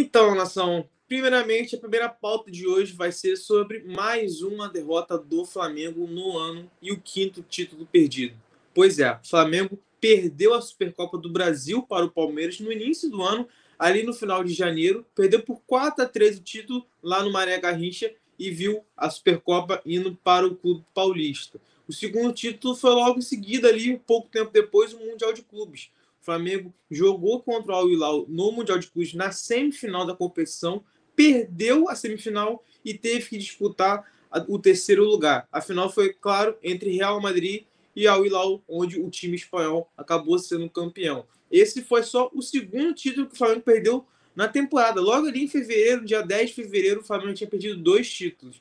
Então, nação, primeiramente, a primeira pauta de hoje vai ser sobre mais uma derrota do Flamengo no ano e o quinto título perdido. Pois é, Flamengo perdeu a Supercopa do Brasil para o Palmeiras no início do ano, ali no final de janeiro, perdeu por 4 a 3 o título lá no Maré Garrincha e viu a Supercopa indo para o Clube Paulista. O segundo título foi logo em seguida ali, pouco tempo depois, o Mundial de Clubes. O Flamengo jogou contra o Al Hilal no Mundial de Clubes na semifinal da competição, perdeu a semifinal e teve que disputar o terceiro lugar. A final foi, claro, entre Real Madrid e Al Hilal, onde o time espanhol acabou sendo campeão. Esse foi só o segundo título que o Flamengo perdeu na temporada. Logo ali em fevereiro, dia 10 de fevereiro, o Flamengo tinha perdido dois títulos.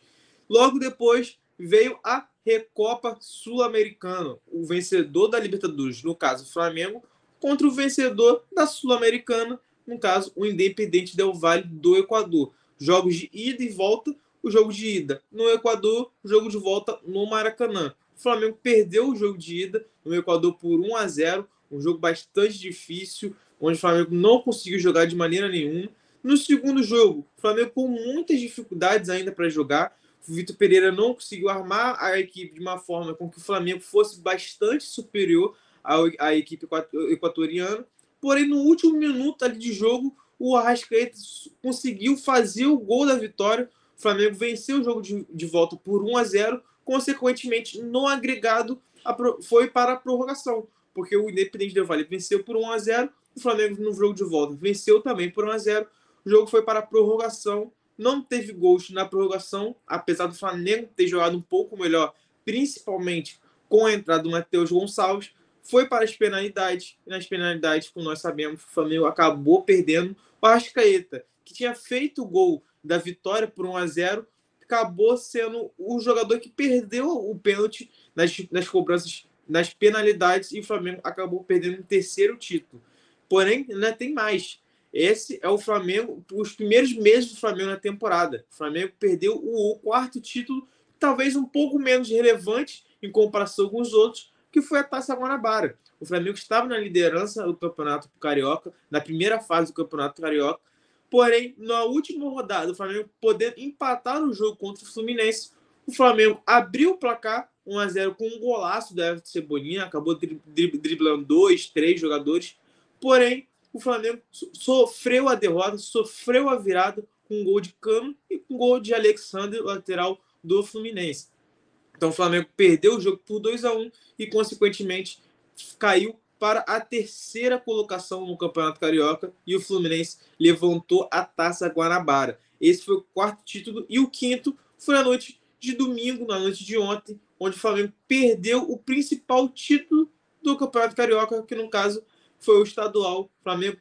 Logo depois veio a Recopa Sul-Americana, o vencedor da Libertadores, no caso o Flamengo, contra o vencedor da Sul-Americana, no caso o Independente Del Valle do Equador. Jogos de ida e volta, o jogo de ida no Equador, o jogo de volta no Maracanã. O Flamengo perdeu o jogo de ida no Equador por 1 a 0, um jogo bastante difícil, onde o Flamengo não conseguiu jogar de maneira nenhuma. No segundo jogo, o Flamengo com muitas dificuldades ainda para jogar. O Vitor Pereira não conseguiu armar a equipe de uma forma com que o Flamengo fosse bastante superior à, equipe equatoriana. Porém, no último minuto ali de jogo, o Arrascaeta conseguiu fazer o gol da vitória. O Flamengo venceu o jogo de, de volta por 1 a 0. Consequentemente, no agregado, foi para a prorrogação, porque o Independente Del Vale venceu por 1 a 0 o Flamengo no jogo de volta venceu também por 1 a 0. O jogo foi para a prorrogação. Não teve gols na prorrogação, apesar do Flamengo ter jogado um pouco melhor, principalmente com a entrada do Matheus Gonçalves. Foi para as penalidades. E nas penalidades, como nós sabemos, o Flamengo acabou perdendo. O Arrascaeta, que tinha feito o gol da vitória por 1 a 0 acabou sendo o jogador que perdeu o pênalti nas, nas cobranças, nas penalidades, e o Flamengo acabou perdendo o terceiro título. Porém, ainda tem mais. Esse é o Flamengo, os primeiros meses do Flamengo na temporada. O Flamengo perdeu o, quarto título, talvez um pouco menos relevante em comparação com os outros, que foi a Taça Guanabara. O Flamengo estava na liderança do Campeonato Carioca, na primeira fase do Campeonato Carioca. Porém, na última rodada, o Flamengo podendo empatar o jogo contra o Fluminense, o Flamengo abriu o placar 1 a 0 com um golaço do Everton Cebolinha, acabou driblando dois, três jogadores Porém, o Flamengo sofreu a derrota, sofreu a virada com um gol de Cano e com um gol de Alexander, lateral do Fluminense. Então o Flamengo perdeu o jogo por 2 a 1 e, consequentemente, caiu para a terceira colocação no Campeonato Carioca e o Fluminense levantou a Taça Guanabara. Esse foi o quarto título e o quinto foi na noite de domingo, na noite de ontem, onde o Flamengo perdeu o principal título do Campeonato Carioca, que no caso foi o estadual. O Flamengo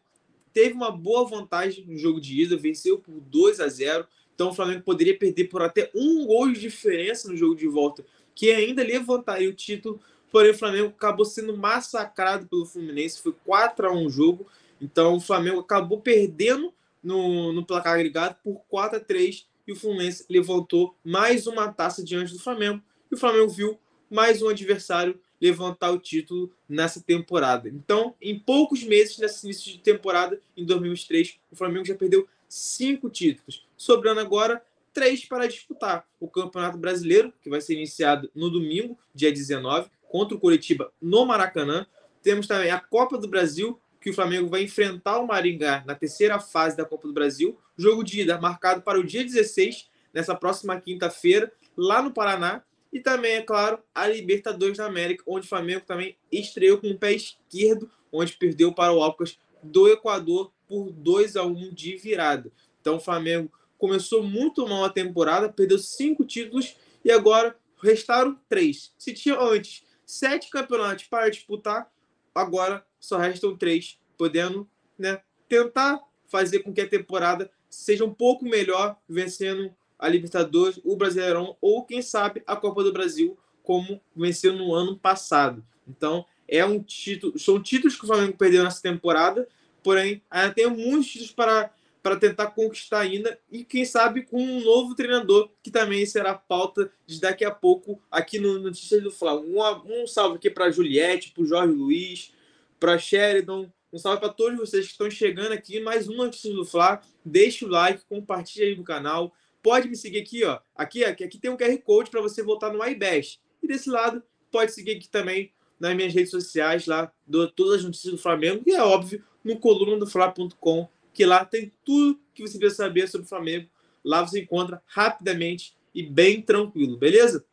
teve uma boa vantagem no jogo de ida, venceu por 2 a 0. Então o Flamengo poderia perder por até um gol de diferença no jogo de volta, que ainda levantaria o título. Porém, o Flamengo acabou sendo massacrado pelo Fluminense. Foi 4 a 1 o jogo. Então o Flamengo acabou perdendo no, no placar agregado por 4 a 3 e o Fluminense levantou mais uma taça diante do Flamengo. E o Flamengo viu mais um adversário levantar o título nessa temporada. Então, em poucos meses, nesse início de temporada, em 2023, o Flamengo já perdeu cinco títulos, sobrando agora três para disputar. O Campeonato Brasileiro, que vai ser iniciado no domingo, dia 19, contra o Curitiba no Maracanã. Temos também a Copa do Brasil, que o Flamengo vai enfrentar o Maringá na terceira fase da Copa do Brasil. Jogo de ida marcado para o dia 16, nessa próxima quinta-feira, lá no Paraná. E também, é claro, a Libertadores da América, onde o Flamengo também estreou com o pé esquerdo, onde perdeu para o Alcas do Equador por 2 a 1 de virada. Então o Flamengo começou muito mal a temporada, perdeu cinco títulos e agora restaram três. Se tinha antes sete campeonatos para disputar, agora só restam três, podendo né, tentar fazer com que a temporada seja um pouco melhor, vencendo a Libertadores, o Brasileirão ou, quem sabe, a Copa do Brasil, como venceu no ano passado. Então, é um título, são títulos que o Flamengo perdeu nessa temporada, porém, ainda tem muitos títulos para, para tentar conquistar ainda, e quem sabe com um novo treinador, que também será pauta de daqui a pouco aqui no Notícias do Flamengo. Um, um salve aqui para Juliette, para Jorge Luiz, para Sheridan, Um salve para todos vocês que estão chegando aqui. Mais uma notícia do Fla. Deixa o like, compartilha aí no canal. Pode me seguir aqui, ó. Aqui, aqui, aqui tem um QR Code para você voltar no iBash. E desse lado, pode seguir aqui também nas minhas redes sociais, lá, do, todas as notícias do Flamengo. E é óbvio, no coluna do Fla.com, que lá tem tudo que você precisa saber sobre o Flamengo. Lá você encontra rapidamente e bem tranquilo, beleza?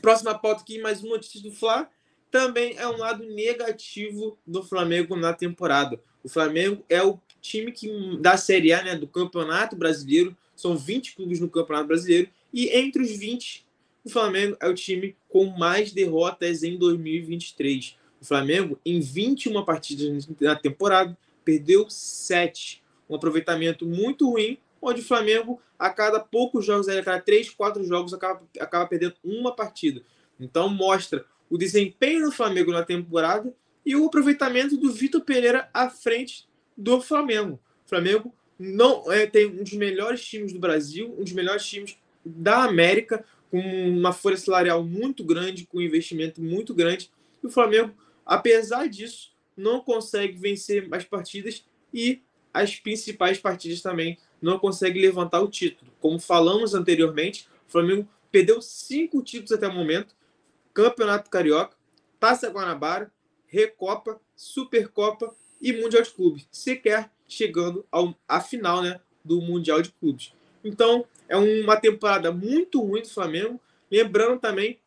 Próxima pauta aqui, mais uma notícia do Fla. Também é um lado negativo do Flamengo na temporada. O Flamengo é o time que da Série A, né, do Campeonato Brasileiro, são 20 clubes no Campeonato Brasileiro, e entre os 20, o Flamengo é o time com mais derrotas em 2023. O Flamengo, em 21 partidas na temporada, perdeu 7. Um aproveitamento muito ruim, onde o Flamengo, a cada poucos jogos, a cada 3, 4 jogos, acaba, acaba perdendo uma partida. Então mostra o desempenho do Flamengo na temporada e o aproveitamento do Vitor Pereira à frente do Flamengo. O Flamengo não é, tem um dos melhores times do Brasil, um dos melhores times da América, com uma folha salarial muito grande, com um investimento muito grande. E o Flamengo, apesar disso, não consegue vencer as partidas e as principais partidas também não consegue levantar o título. Como falamos anteriormente, o Flamengo perdeu cinco títulos até o momento: Campeonato Carioca, Taça Guanabara, Recopa, Supercopa e Mundial de Clubes, sequer chegando ao, à final né, do Mundial de Clubes. Então, é uma temporada muito ruim do Flamengo. Lembrando também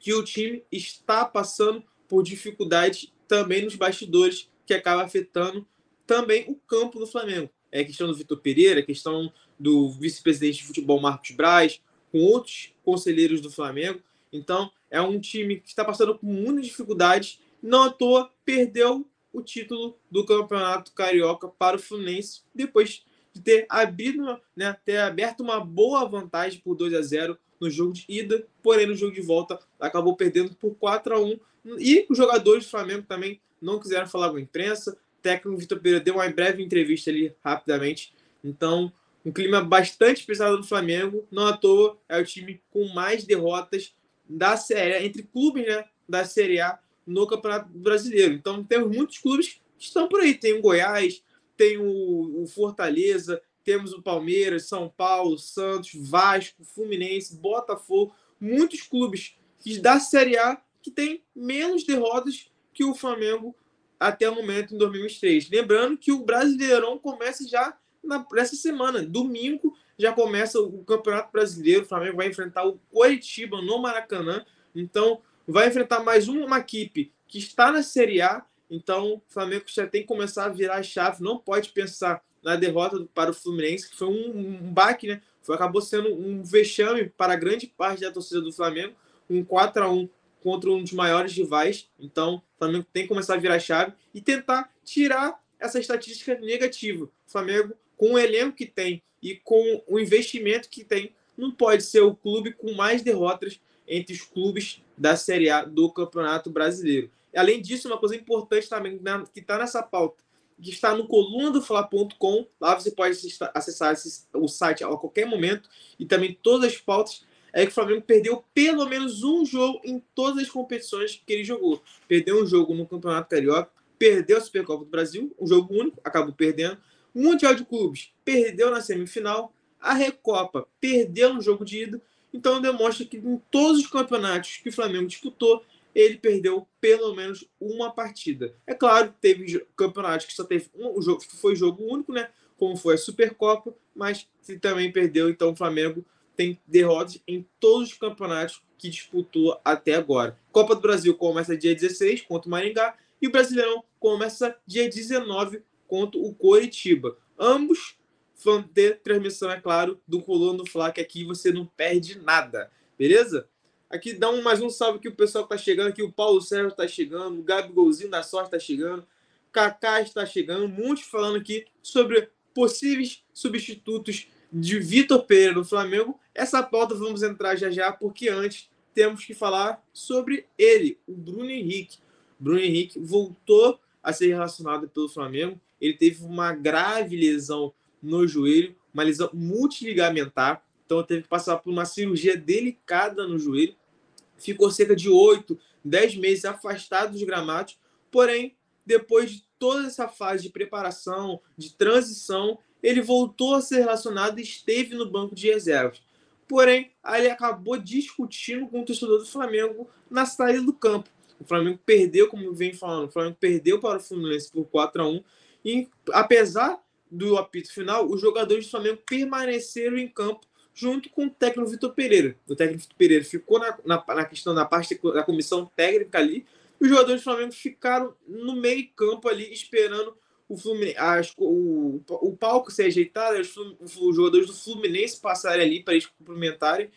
que o time está passando por dificuldades também nos bastidores, que acaba afetando também o campo do Flamengo. É questão do Vitor Pereira, questão do vice-presidente de futebol Marcos Braz, com outros conselheiros do Flamengo. Então, é um time que está passando por muitas dificuldades. Não à toa, perdeu o título do Campeonato Carioca para o Fluminense, depois de ter abrido, né, ter aberto uma boa vantagem por 2 a 0 no jogo de ida, porém no jogo de volta acabou perdendo por 4 a 1 e os jogadores do Flamengo também não quiseram falar com a imprensa. O técnico Vitor Pereira deu uma breve entrevista ali rapidamente. Então, um clima bastante pesado no Flamengo, não à toa é o time com mais derrotas da série entre clubes, né, da Série A no Campeonato Brasileiro. Então, temos muitos clubes que estão por aí. Tem o Goiás, tem o, o Fortaleza, temos o Palmeiras, São Paulo, Santos, Vasco, Fluminense, Botafogo, muitos clubes da Série A que tem menos derrotas que o Flamengo até o momento em 2023. Lembrando que o Brasileirão começa já na, nessa semana, domingo já começa o Campeonato Brasileiro, o Flamengo vai enfrentar o Coritiba no Maracanã, então vai enfrentar mais uma equipe que está na Série A então, o Flamengo já tem que começar a virar a chave, não pode pensar na derrota para o Fluminense, que foi um, um baque, né? Foi, acabou sendo um vexame para grande parte da torcida do Flamengo, um 4 a 1 contra um dos maiores rivais. Então, o Flamengo tem que começar a virar a chave e tentar tirar essa estatística negativa. O Flamengo, com o elenco que tem e com o investimento que tem, não pode ser o clube com mais derrotas entre os clubes da Série A do Campeonato Brasileiro. Além disso, uma coisa importante também né, que está nessa pauta, que está no coluna do Fla.com, lá você pode acessar o site a qualquer momento, e também todas as pautas, é que o Flamengo perdeu pelo menos um jogo em todas as competições que ele jogou. Perdeu um jogo no Campeonato Carioca, perdeu a Supercopa do Brasil, um jogo único, acabou perdendo. Mundial de Clubes, perdeu na semifinal. A Recopa, perdeu no jogo de ida. Então demonstra que em todos os campeonatos que o Flamengo disputou, ele perdeu pelo menos uma partida. É claro, teve campeonatos que só teve um jogo, que foi jogo único, né? Como foi a Supercopa, mas se também perdeu, então o Flamengo tem derrotas em todos os campeonatos que disputou até agora. Copa do Brasil começa dia 16 contra o Maringá e o Brasileirão começa dia 19 contra o Coritiba. Ambos vão ter transmissão, é claro, do Coluna do Fla, que aqui você não perde nada, beleza? Aqui dá um, mais um salve que o pessoal tá chegando aqui. O Paulo Sérgio está chegando, o Gabigolzinho da Sorte está chegando, Kaká está chegando, muitos falando aqui sobre possíveis substitutos de Vitor Pereira no Flamengo. Essa pauta vamos entrar já já, porque antes temos que falar sobre ele, o Bruno Henrique. Bruno Henrique voltou a ser relacionado pelo Flamengo. Ele teve uma grave lesão no joelho, uma lesão multiligamentar. Então teve que passar por uma cirurgia delicada no joelho. Ficou cerca de 8, 10 meses afastado dos gramados. Porém, depois de toda essa fase de preparação, de transição, ele voltou a ser relacionado e esteve no banco de reservas. Porém, ele acabou discutindo com o torcedor do Flamengo na saída do campo. O Flamengo perdeu, como vem falando, o Flamengo perdeu para o Fluminense por 4 a 1 e apesar do apito final, os jogadores do Flamengo permaneceram em campo junto com o técnico Vitor Pereira. O técnico Vitor Pereira ficou na, na, na, questão da parte da comissão técnica ali, e os jogadores do Flamengo ficaram no meio campo ali esperando o, Fluminense, o, o palco ser ajeitado, os, os jogadores do Fluminense passarem ali para eles cumprimentarem.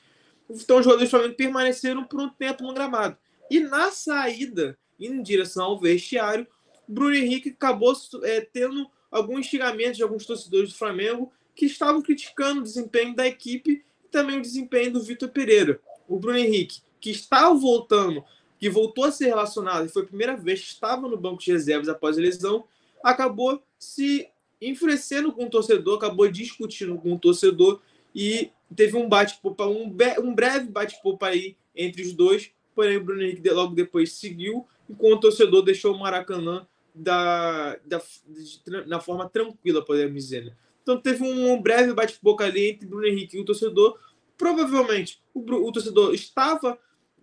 Então os jogadores do Flamengo permaneceram por um tempo no gramado. E na saída, indo em direção ao vestiário, Bruno Henrique acabou é, tendo alguns xingamentos de alguns torcedores do Flamengo que estavam criticando o desempenho da equipe e também o desempenho do Vitor Pereira. O Bruno Henrique, que estava voltando, que voltou a ser relacionado e foi a primeira vez que estava no banco de reservas após a lesão, acabou se enfurecendo com o torcedor, acabou discutindo com o torcedor e teve um bate-papo, um, um breve bate-papo aí entre os dois, porém o Bruno Henrique logo depois seguiu, enquanto o torcedor deixou o Maracanã da, da, de, na forma tranquila, podemos dizer. Né? Então teve um breve bate-boca ali entre Bruno Henrique e o torcedor. Provavelmente o, o torcedor estava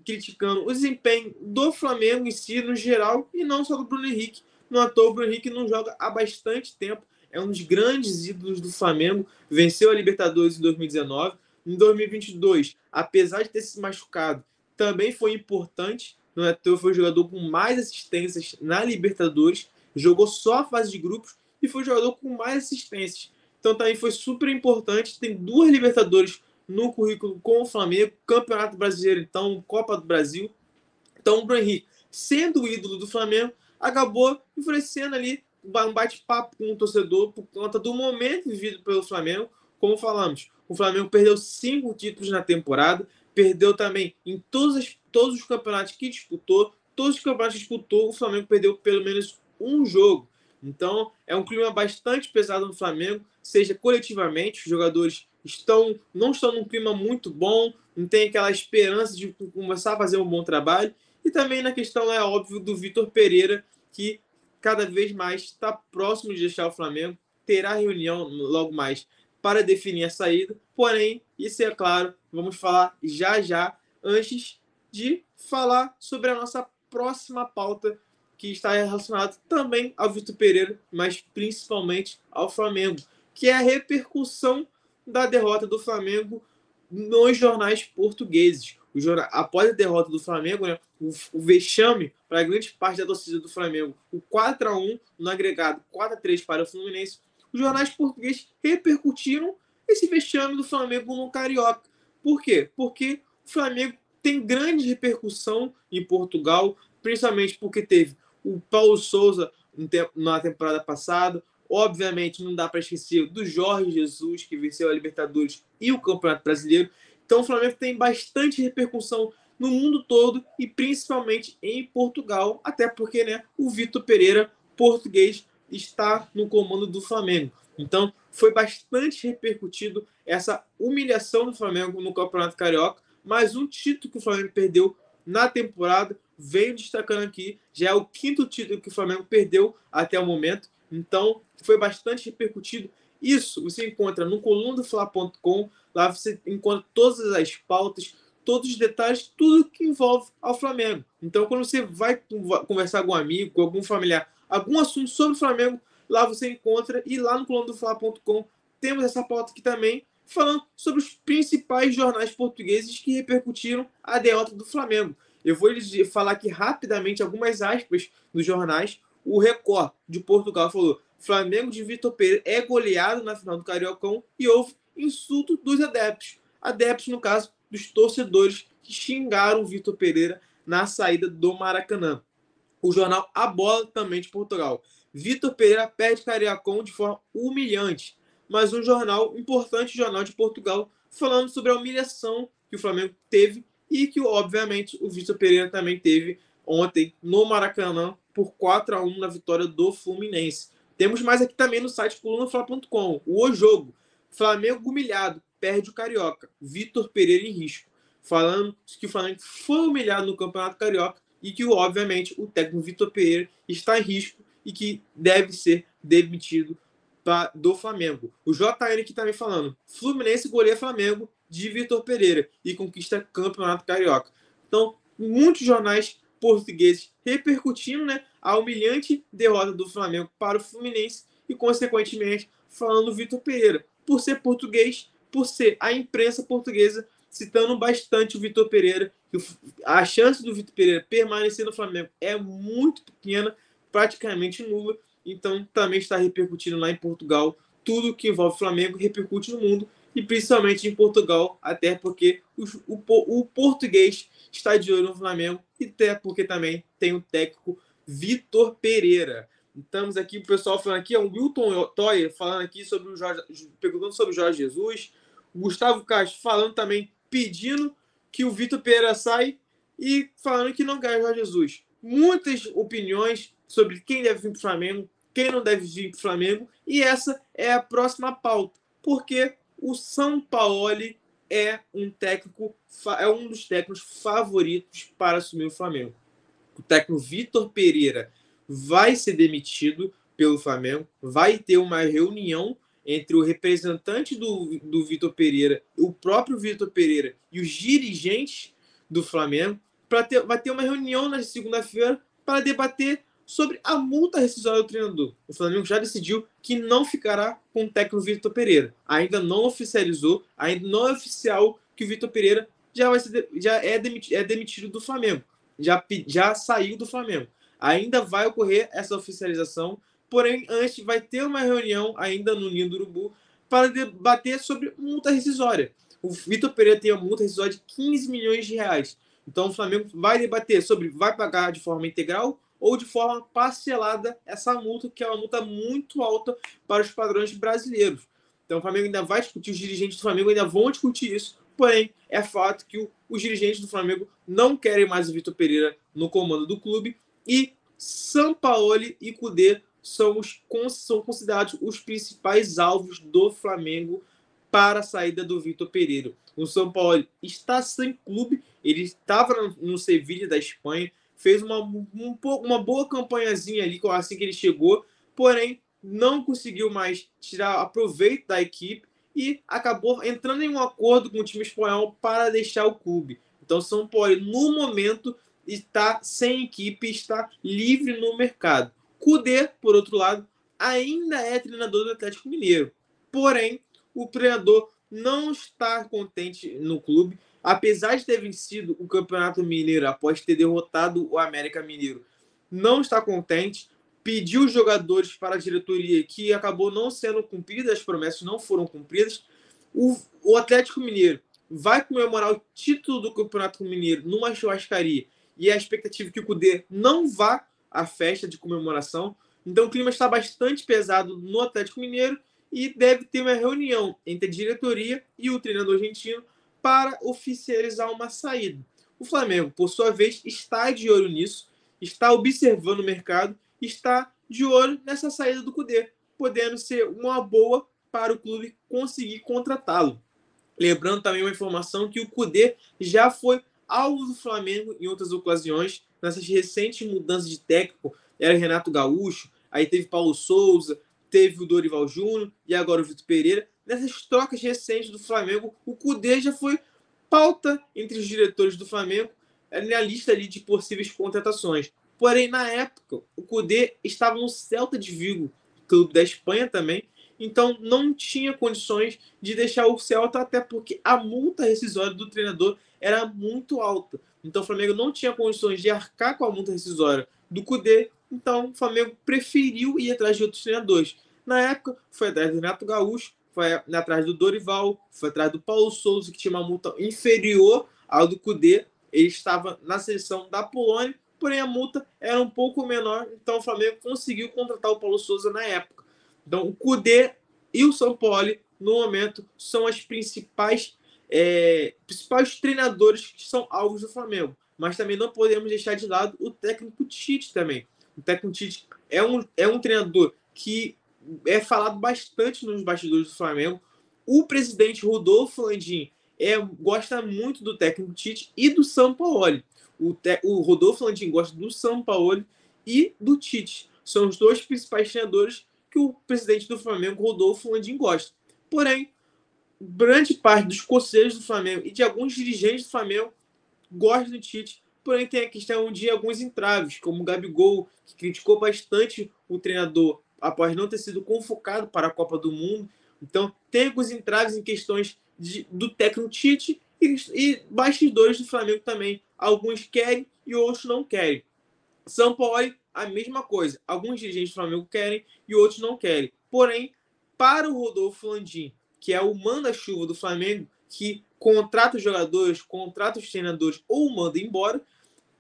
criticando o desempenho do Flamengo em si, no geral, e não só do Bruno Henrique. No à toa, o Bruno Henrique não joga há bastante tempo. É um dos grandes ídolos do Flamengo. Venceu a Libertadores em 2019. Em 2022, apesar de ter se machucado, também foi importante. No à toa, foi o jogador com mais assistências na Libertadores. Jogou só a fase de grupos e foi o jogador com mais assistências. Então também foi super importante. Tem duas Libertadores no currículo com o Flamengo, Campeonato Brasileiro, então, Copa do Brasil. Então, o Bruno Henrique, sendo o ídolo do Flamengo, acabou oferecendo ali um bate-papo com o torcedor por conta do momento vivido pelo Flamengo. Como falamos, o Flamengo perdeu cinco títulos na temporada, perdeu também em todos, as, todos os campeonatos que disputou, todos os campeonatos que disputou, o Flamengo perdeu pelo menos um jogo. Então, é um clima bastante pesado no Flamengo, seja coletivamente, os jogadores estão não estão num clima muito bom, não tem aquela esperança de começar a fazer um bom trabalho. E também na questão, é óbvio, do Vitor Pereira, que cada vez mais está próximo de deixar o Flamengo, terá reunião logo mais para definir a saída. Porém, isso é claro, vamos falar já já, antes de falar sobre a nossa próxima pauta, que está relacionada também ao Vitor Pereira, mas principalmente ao Flamengo, que é a repercussão da derrota do Flamengo nos jornais portugueses. Jornal, após a derrota do Flamengo, né, o, o vexame para grande parte da torcida do Flamengo, o 4 a 1 no agregado, 4 a 3 para o Fluminense, os jornais portugueses repercutiram esse vexame do Flamengo no Carioca. Por quê? Porque o Flamengo tem grande repercussão em Portugal, principalmente porque teve o Paulo Souza na temporada passada, Obviamente, não dá para esquecer do Jorge Jesus, que venceu a Libertadores e o Campeonato Brasileiro. Então, o Flamengo tem bastante repercussão no mundo todo e principalmente em Portugal, até porque né, o Vitor Pereira, português, está no comando do Flamengo. Então, foi bastante repercutido essa humilhação do Flamengo no Campeonato Carioca, mais um título que o Flamengo perdeu na temporada. Venho destacando aqui, já é o quinto título que o Flamengo perdeu até o momento. Então, foi bastante repercutido. Isso você encontra no colunadofla.com. Lá você encontra todas as pautas, todos os detalhes, tudo que envolve ao Flamengo. Então, quando você vai conversar com um amigo, com algum familiar, algum assunto sobre o Flamengo, lá você encontra. E lá no colunadofla.com temos essa pauta aqui também, falando sobre os principais jornais portugueses que repercutiram a derrota do Flamengo. Eu vou lhes falar aqui rapidamente algumas aspas dos jornais o Record de Portugal falou: Flamengo de Vitor Pereira é goleado na final do Cariocão e houve insulto dos adeptos. Adeptos, no caso, dos torcedores que xingaram Vitor Pereira na saída do Maracanã. O jornal A Bola, também de Portugal. Vitor Pereira perde Cariocão de forma humilhante. Mas um jornal, importante jornal de Portugal, falando sobre a humilhação que o Flamengo teve e que, obviamente, o Vitor Pereira também teve ontem no Maracanã por 4 a 1 na vitória do Fluminense. Temos mais aqui também no site colunafla.com. O jogo. Flamengo humilhado, perde o Carioca. Vitor Pereira em risco. Falando que o Flamengo foi humilhado no Campeonato Carioca e que, obviamente, o técnico Vitor Pereira está em risco e que deve ser demitido pra, do Flamengo. O JN aqui também falando: Fluminense goleia Flamengo de Vitor Pereira e conquista campeonato carioca. Então, muitos jornais portugueses repercutindo né, a humilhante derrota do Flamengo para o Fluminense e, consequentemente, falando Vitor Pereira. Por ser português, por ser a imprensa portuguesa citando bastante o Vitor Pereira. A chance do Vitor Pereira permanecer no Flamengo é muito pequena, praticamente nula. Então, também está repercutindo lá em Portugal. Tudo que envolve Flamengo repercute no mundo e principalmente em Portugal, até porque o, o, português está de olho no Flamengo e até porque também tem o técnico Vitor Pereira. Estamos aqui, o pessoal falando aqui, é o Wilton Toyer falando aqui sobre o Jorge, perguntando sobre o Jorge Jesus, o Gustavo Castro falando também, pedindo que o Vitor Pereira sai e falando que não quer o Jorge Jesus. Muitas opiniões sobre quem deve vir para o Flamengo, quem não deve vir para o Flamengo, e essa é a próxima pauta, porque o São Paulo é um técnico, é um dos técnicos favoritos para assumir o Flamengo. O técnico Vitor Pereira vai ser demitido pelo Flamengo, vai ter uma reunião entre o representante do, do Vitor Pereira, o próprio Vitor Pereira e os dirigentes do Flamengo, para ter, vai ter uma reunião na segunda-feira para debater sobre a multa rescisória do treinador. O Flamengo já decidiu que não ficará com o técnico Vitor Pereira. Ainda não oficializou, ainda não é oficial que o Vitor Pereira já, vai ser, já é, demitido, é demitido do Flamengo. Já, já saiu do Flamengo. Ainda vai ocorrer essa oficialização, porém, antes vai ter uma reunião ainda no Ninho do Urubu para debater sobre multa rescisória. O Vitor Pereira tem uma multa rescisória de 15 milhões de reais. Então o Flamengo vai debater sobre vai pagar de forma integral ou de forma parcelada essa multa, que é uma multa muito alta para os padrões brasileiros. Então o Flamengo ainda vai discutir, os dirigentes do Flamengo ainda vão discutir isso, porém é fato que o, os dirigentes do Flamengo não querem mais o Vitor Pereira no comando do clube e Sampaoli e Cudê são, os, são considerados os principais alvos do Flamengo para a saída do Vitor Pereira. O São Paulo está sem clube, ele estava no Sevilha da Espanha, fez uma, um, uma boa campanhazinha ali assim que ele chegou, porém não conseguiu mais tirar proveito da equipe e acabou entrando em um acordo com o time espanhol para deixar o clube. Então, São Paulo, no momento, está sem equipe, está livre no mercado. Cudê, por outro lado, ainda é treinador do Atlético Mineiro. Porém, o treinador não está contente no clube apesar de ter vencido o Campeonato Mineiro após ter derrotado o América Mineiro, não está contente, pediu os jogadores para a diretoria que acabou não sendo cumprida, as promessas não foram cumpridas. O, o Atlético Mineiro vai comemorar o título do Campeonato Mineiro numa churrascaria e a expectativa é que o Cudê não vá à festa de comemoração. Então o clima está bastante pesado no Atlético Mineiro e deve ter uma reunião entre a diretoria e o treinador argentino para oficializar uma saída. O Flamengo, por sua vez, está de olho nisso, está observando o mercado, está de olho nessa saída do Cudê, podendo ser uma boa para o clube conseguir contratá-lo. Lembrando também uma informação que o Cudê já foi alvo do Flamengo em outras ocasiões, nessas recentes mudanças de técnico, era Renato Gaúcho, aí teve Paulo Souza, teve o Dorival Júnior e agora o Vitor Pereira nessas trocas recentes do Flamengo, o Cudê já foi pauta entre os diretores do Flamengo na lista ali de possíveis contratações. Porém, na época, o Cudê estava no Celta de Vigo, clube da Espanha também, então não tinha condições de deixar o Celta, até porque a multa rescisória do treinador era muito alta. Então o Flamengo não tinha condições de arcar com a multa rescisória do Cudê, então o Flamengo preferiu ir atrás de outros treinadores. Na época, foi atrás do Renato Gaúcho, foi atrás do Dorival, foi atrás do Paulo Souza, que tinha uma multa inferior ao do Cudê. Ele estava na seleção da Polônia, porém a multa era um pouco menor, então o Flamengo conseguiu contratar o Paulo Souza na época. Então o Cudê e o São Paulo, no momento, são as principais, é, principais treinadores que são alvos do Flamengo. Mas também não podemos deixar de lado o técnico Tite também. O técnico Tite é um, é um treinador que é falado bastante nos bastidores do Flamengo. O presidente Rodolfo Landim é, gosta muito do técnico Tite e do São Paulo. O, te, o Rodolfo Landim gosta do São Paulo e do Tite. são os dois principais treinadores que o presidente do Flamengo, Rodolfo Landim, gosta. Porém, grande parte dos conselhos do Flamengo e de alguns dirigentes do Flamengo gostam do Tite, porém tem a questão de alguns entraves, como o Gabigol, que criticou bastante o treinador após não ter sido convocado para a Copa do Mundo. Então, tem alguns entraves em questões de, do técnico Tite e, e bastidores do Flamengo também. Alguns querem e outros não querem. São Paulo, a mesma coisa. Alguns dirigentes do Flamengo querem e outros não querem. Porém, para o Rodolfo Landim, que é o manda-chuva do Flamengo, que contrata os jogadores, contrata os treinadores ou manda embora,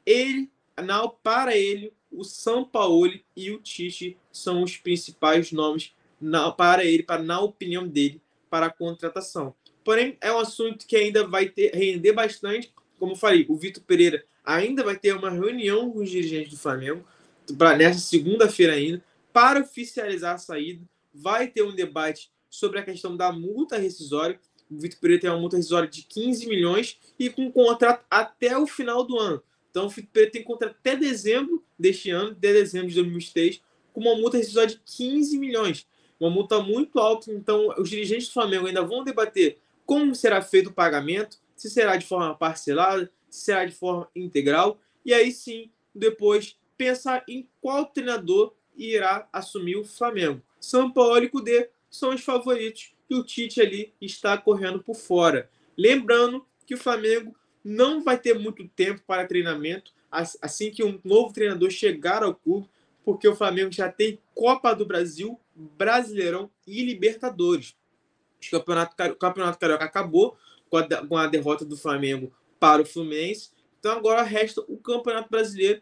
ele, não, para ele, o São Paulo e o Tite são os principais nomes na, para ele, para na opinião dele, para a contratação. Porém, é um assunto que ainda vai ter, render bastante. Como eu falei, o Vitor Pereira ainda vai ter uma reunião com os dirigentes do Flamengo para nessa segunda-feira ainda para oficializar a saída. Vai ter um debate sobre a questão da multa rescisória. O Vitor Pereira tem uma multa rescisória de 15 milhões e com contrato até o final do ano. Então o Vitor Pereira tem contrato até dezembro deste ano, até dezembro de 2023, com uma multa rescisória de 15 milhões. Uma multa muito alta. Então os dirigentes do Flamengo ainda vão debater como será feito o pagamento, se será de forma parcelada, se será de forma integral. E aí sim, depois pensar em qual treinador irá assumir o Flamengo. São Paulo e Cudê são os favoritos e o Tite ali está correndo por fora. Lembrando que o Flamengo não vai ter muito tempo para treinamento assim que um novo treinador chegar ao clube, porque o Flamengo já tem Copa do Brasil, Brasileirão e Libertadores. O campeonato, campeonato Carioca acabou com a, com a derrota do Flamengo para o Fluminense. Então agora resta o Campeonato Brasileiro,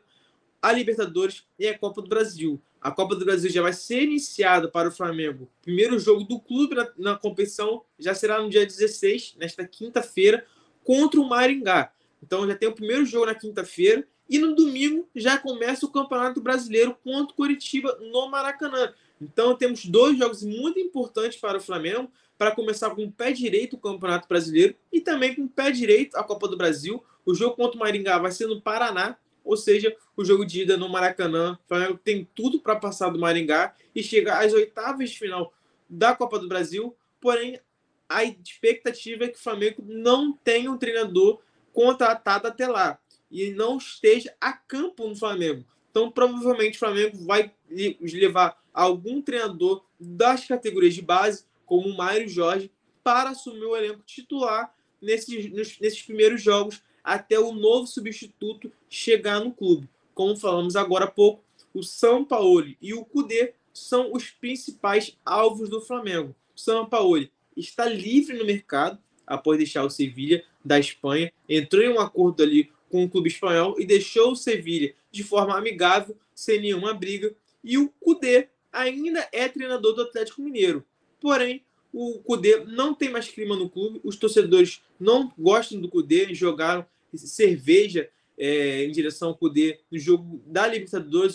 a Libertadores e a Copa do Brasil. A Copa do Brasil já vai ser iniciada para o Flamengo. Primeiro jogo do clube na, na competição já será no dia 16, nesta quinta-feira, contra o Maringá. Então já tem o primeiro jogo na quinta-feira e no domingo já começa o Campeonato Brasileiro contra o Curitiba no Maracanã. Então temos dois jogos muito importantes para o Flamengo para começar com o pé direito o Campeonato Brasileiro e também com o pé direito a Copa do Brasil. O jogo contra o Maringá vai ser no Paraná ou seja, o jogo de ida no Maracanã. O Flamengo tem tudo para passar do Maringá e chegar às oitavas de final da Copa do Brasil. Porém, a expectativa é que o Flamengo não tenha um treinador contratado até lá e não esteja a campo no Flamengo. Então, provavelmente, o Flamengo vai levar algum treinador das categorias de base, como o Mário Jorge, para assumir o elenco titular nesses, nesses primeiros jogos até o novo substituto chegar no clube. Como falamos agora há pouco, o São Paulo e o Cudê são os principais alvos do Flamengo. O São Paulo está livre no mercado após deixar o Sevilha da Espanha, entrou em um acordo ali com o clube espanhol e deixou o Sevilha de forma amigável, sem nenhuma briga. E o Cudê ainda é treinador do Atlético Mineiro. Porém, o Cudê não tem mais clima no clube, os torcedores não gostam do Cudê, jogaram cerveja é, em direção ao poder no jogo da Libertadores,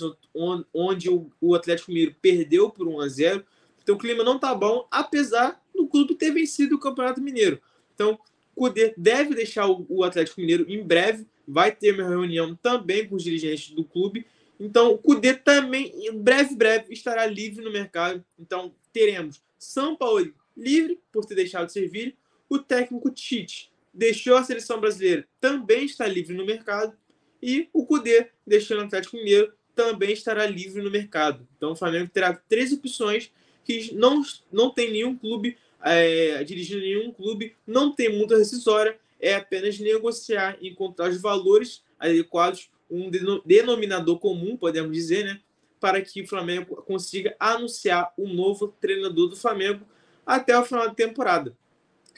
onde o, Atlético Mineiro perdeu por 1 a 0 Então o clima não tá bom, apesar do clube ter vencido o Campeonato Mineiro. Então o Cudê deve deixar o, Atlético Mineiro em breve, vai ter uma reunião também com os dirigentes do clube. Então o Cudê também, em breve, breve, estará livre no mercado. Então teremos São Paulo livre por ter deixado de servir, o técnico Tite deixou a seleção brasileira, também está livre no mercado. E o Cudê, deixando o Atlético Mineiro, também estará livre no mercado. Então o Flamengo terá três opções que não, não tem nenhum clube é, dirigindo nenhum clube, não tem multa rescisória, é apenas negociar, encontrar os valores adequados, um denominador comum, podemos dizer, né? Para que o Flamengo consiga anunciar o novo treinador do Flamengo até o final da temporada.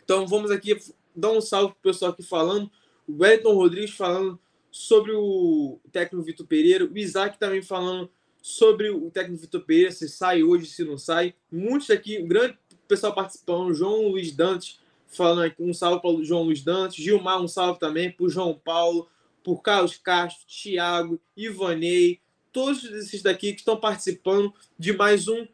Então vamos aqui dar um salve pro pessoal aqui falando. O Wellington Rodrigues falando sobre o técnico Vitor Pereira. O Isaac também falando sobre o técnico Vitor Pereira, se sai hoje, se não sai. Muitos aqui, um grande pessoal participando. João Luiz Dantes falando aqui, um salve para o João Luiz Dantes. Gilmar, um salve também para o João Paulo, por Carlos Castro, Thiago, Ivanei, todos esses daqui que estão participando de mais um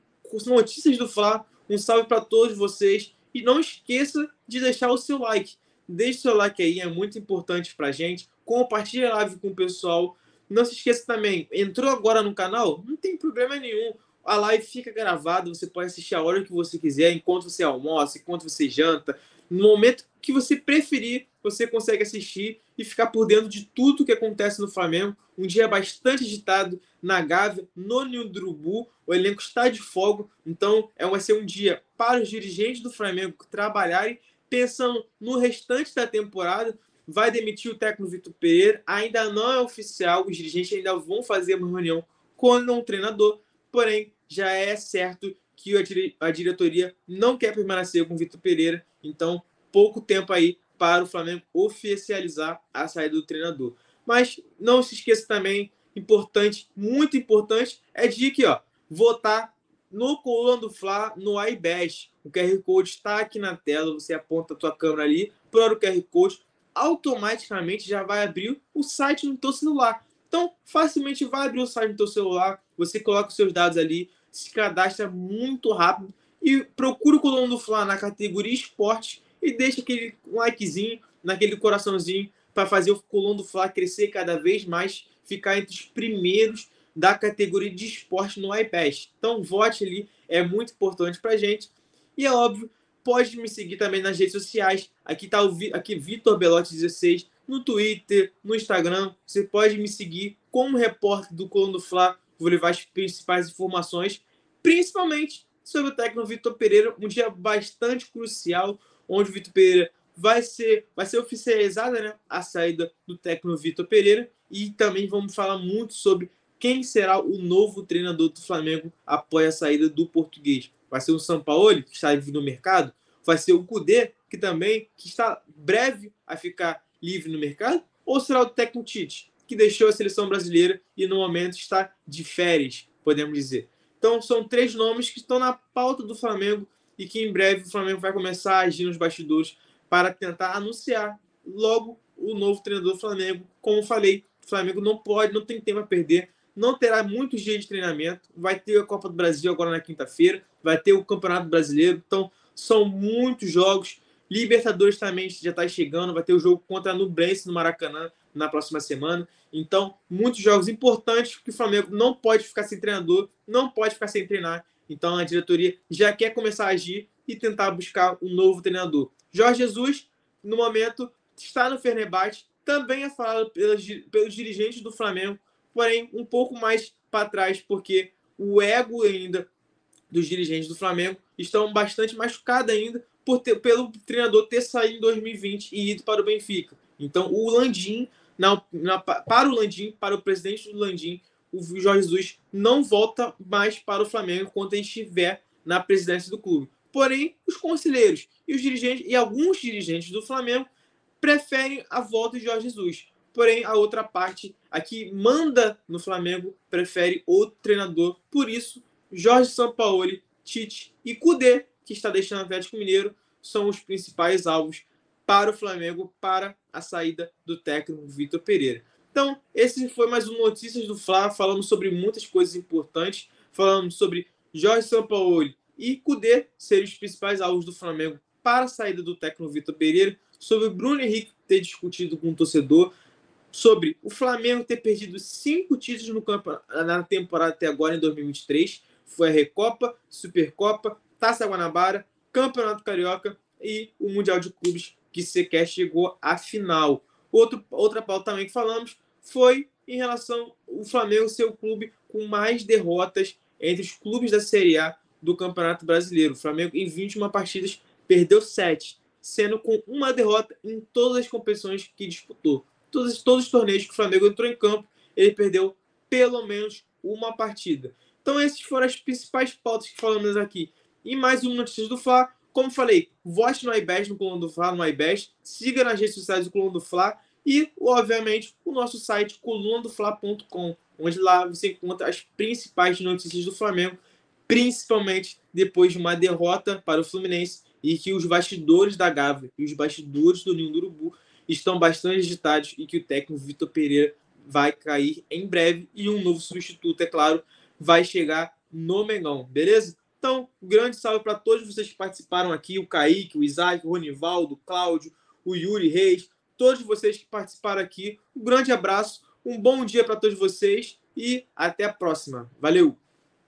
Notícias do Fla. Um salve para todos vocês. E não esqueça de deixar o seu like. Deixe o seu like aí, é muito importante pra gente. Compartilhe a live com o pessoal. Não se esqueça também, entrou agora no canal? Não tem problema nenhum. A live fica gravada, você pode assistir a hora que você quiser, enquanto você almoça, enquanto você janta, no momento que você preferir, você consegue assistir e ficar por dentro de tudo que acontece no Flamengo. Um dia bastante agitado na Gávea, no Urubu. O elenco está de fogo, então é, vai ser um dia para os dirigentes do Flamengo trabalharem pensando no restante da temporada. Vai demitir o técnico Vitor Pereira, ainda não é oficial, os dirigentes ainda vão fazer uma reunião com o treinador, porém já é certo que a diretoria não quer permanecer com o Vitor Pereira, então pouco tempo aí para o Flamengo oficializar a saída do treinador. Mas não se esqueça também, importante, muito importante, é de que ó, votar no Coluna do Fla, no iBest. O QR Code está aqui na tela, você aponta a tua câmera ali para o QR Code, automaticamente já vai abrir o site no teu celular. Então, facilmente vai abrir o site no teu celular, você coloca os seus dados ali, se cadastra muito rápido e procura o Coluna do Fla na categoria esporte e deixa aquele likezinho, naquele coraçãozinho, para fazer o Coluna do Fla crescer cada vez mais, ficar entre os primeiros da categoria de esporte no iPad. Então, vote ali, é muito importante para gente. E é óbvio, pode me seguir também nas redes sociais. Aqui está o aqui Vitor Belotti 16 no Twitter, no Instagram. Você pode me seguir como repórter do Coluna do Fla. Vou levar as principais informações, principalmente sobre o técnico Vitor Pereira, um dia bastante crucial, onde o Vitor Pereira vai ser, vai ser oficializada né, a saída do técnico Vitor Pereira e também vamos falar muito sobre quem será o novo treinador do Flamengo após a saída do português. Vai ser o Sampaoli, que está livre no mercado? Vai ser o Cudê, que também que está breve a ficar livre no mercado? Ou será o técnico Tite, que deixou a seleção brasileira e no momento está de férias, podemos dizer? Então são três nomes que estão na pauta do Flamengo e que em breve o Flamengo vai começar a agir nos bastidores para tentar anunciar logo o novo treinador do Flamengo. Como falei, o Flamengo não pode, não tem tempo a perder, não terá muitos dias de treinamento, vai ter a Copa do Brasil agora na quinta-feira, vai ter o Campeonato Brasileiro, então são muitos jogos. Libertadores também já está chegando, vai ter o jogo contra a Nubrense no Maracanã na próxima semana. Então, muitos jogos importantes que o Flamengo não pode ficar sem treinador, não pode ficar sem treinar. Então, a diretoria já quer começar a agir e tentar buscar um novo treinador. Jorge Jesus, no momento, está no Fenerbahçe, também é falado pelos, pelos dirigentes do Flamengo, porém um pouco mais para trás, porque o ego ainda dos dirigentes do Flamengo estão bastante machucados ainda por ter, pelo treinador ter saído em 2020 e ido para o Benfica. Então, o Landim, na, na, para o Landim, para o presidente do Landim, o Jorge Jesus não volta mais para o Flamengo quando ele estiver na presidência do clube. Porém, os conselheiros e os dirigentes e alguns dirigentes do Flamengo preferem a volta de Jorge Jesus. Porém, a outra parte, a que manda no Flamengo, prefere outro treinador. Por isso, Jorge Sampaoli, Tite e Cudê, que está deixando o Atlético Mineiro, são os principais alvos para o Flamengo para a saída do técnico Vitor Pereira. Então, esse foi mais um Notícias do Fla. Falamos sobre muitas coisas importantes. Falamos sobre Jorge Sampaoli e Cudê serem os principais alvos do Flamengo para a saída do técnico Vitor Pereira. Sobre Bruno Henrique ter discutido com o torcedor. Sobre o Flamengo ter perdido cinco títulos no campo, na temporada até agora, em 2023. Foi a Recopa, Supercopa, Taça Guanabara, Campeonato Carioca e o Mundial de Clubes, que sequer chegou à final. Outro, outra pauta também que falamos foi em relação ao Flamengo ser o clube com mais derrotas entre os clubes da Série A do Campeonato Brasileiro. O Flamengo, em 21 partidas, perdeu 7, sendo com uma derrota em todas as competições que disputou. Todos, todos os torneios que o Flamengo entrou em campo, ele perdeu pelo menos uma partida. Então, essas foram as principais pautas que falamos aqui. E mais uma notícia do Fla. Como falei, vote no iBest, no Coluna do Fla, no iBest. Siga nas redes sociais do Coluna do Fla e, obviamente, o nosso site colunadofla.com, onde lá você encontra as principais notícias do Flamengo, principalmente depois de uma derrota para o Fluminense e que os bastidores da Gávea e os bastidores do Ninho do Urubu estão bastante agitados e que o técnico Vitor Pereira vai cair em breve e um novo substituto, é claro, vai chegar no Mengão, beleza? Então, um grande salve para todos vocês que participaram aqui, o Kaique, o Isaac, o Ronivaldo, o Cláudio, o Yuri Reis, todos vocês que participaram aqui. Um grande abraço, um bom dia para todos vocês e até a próxima. Valeu!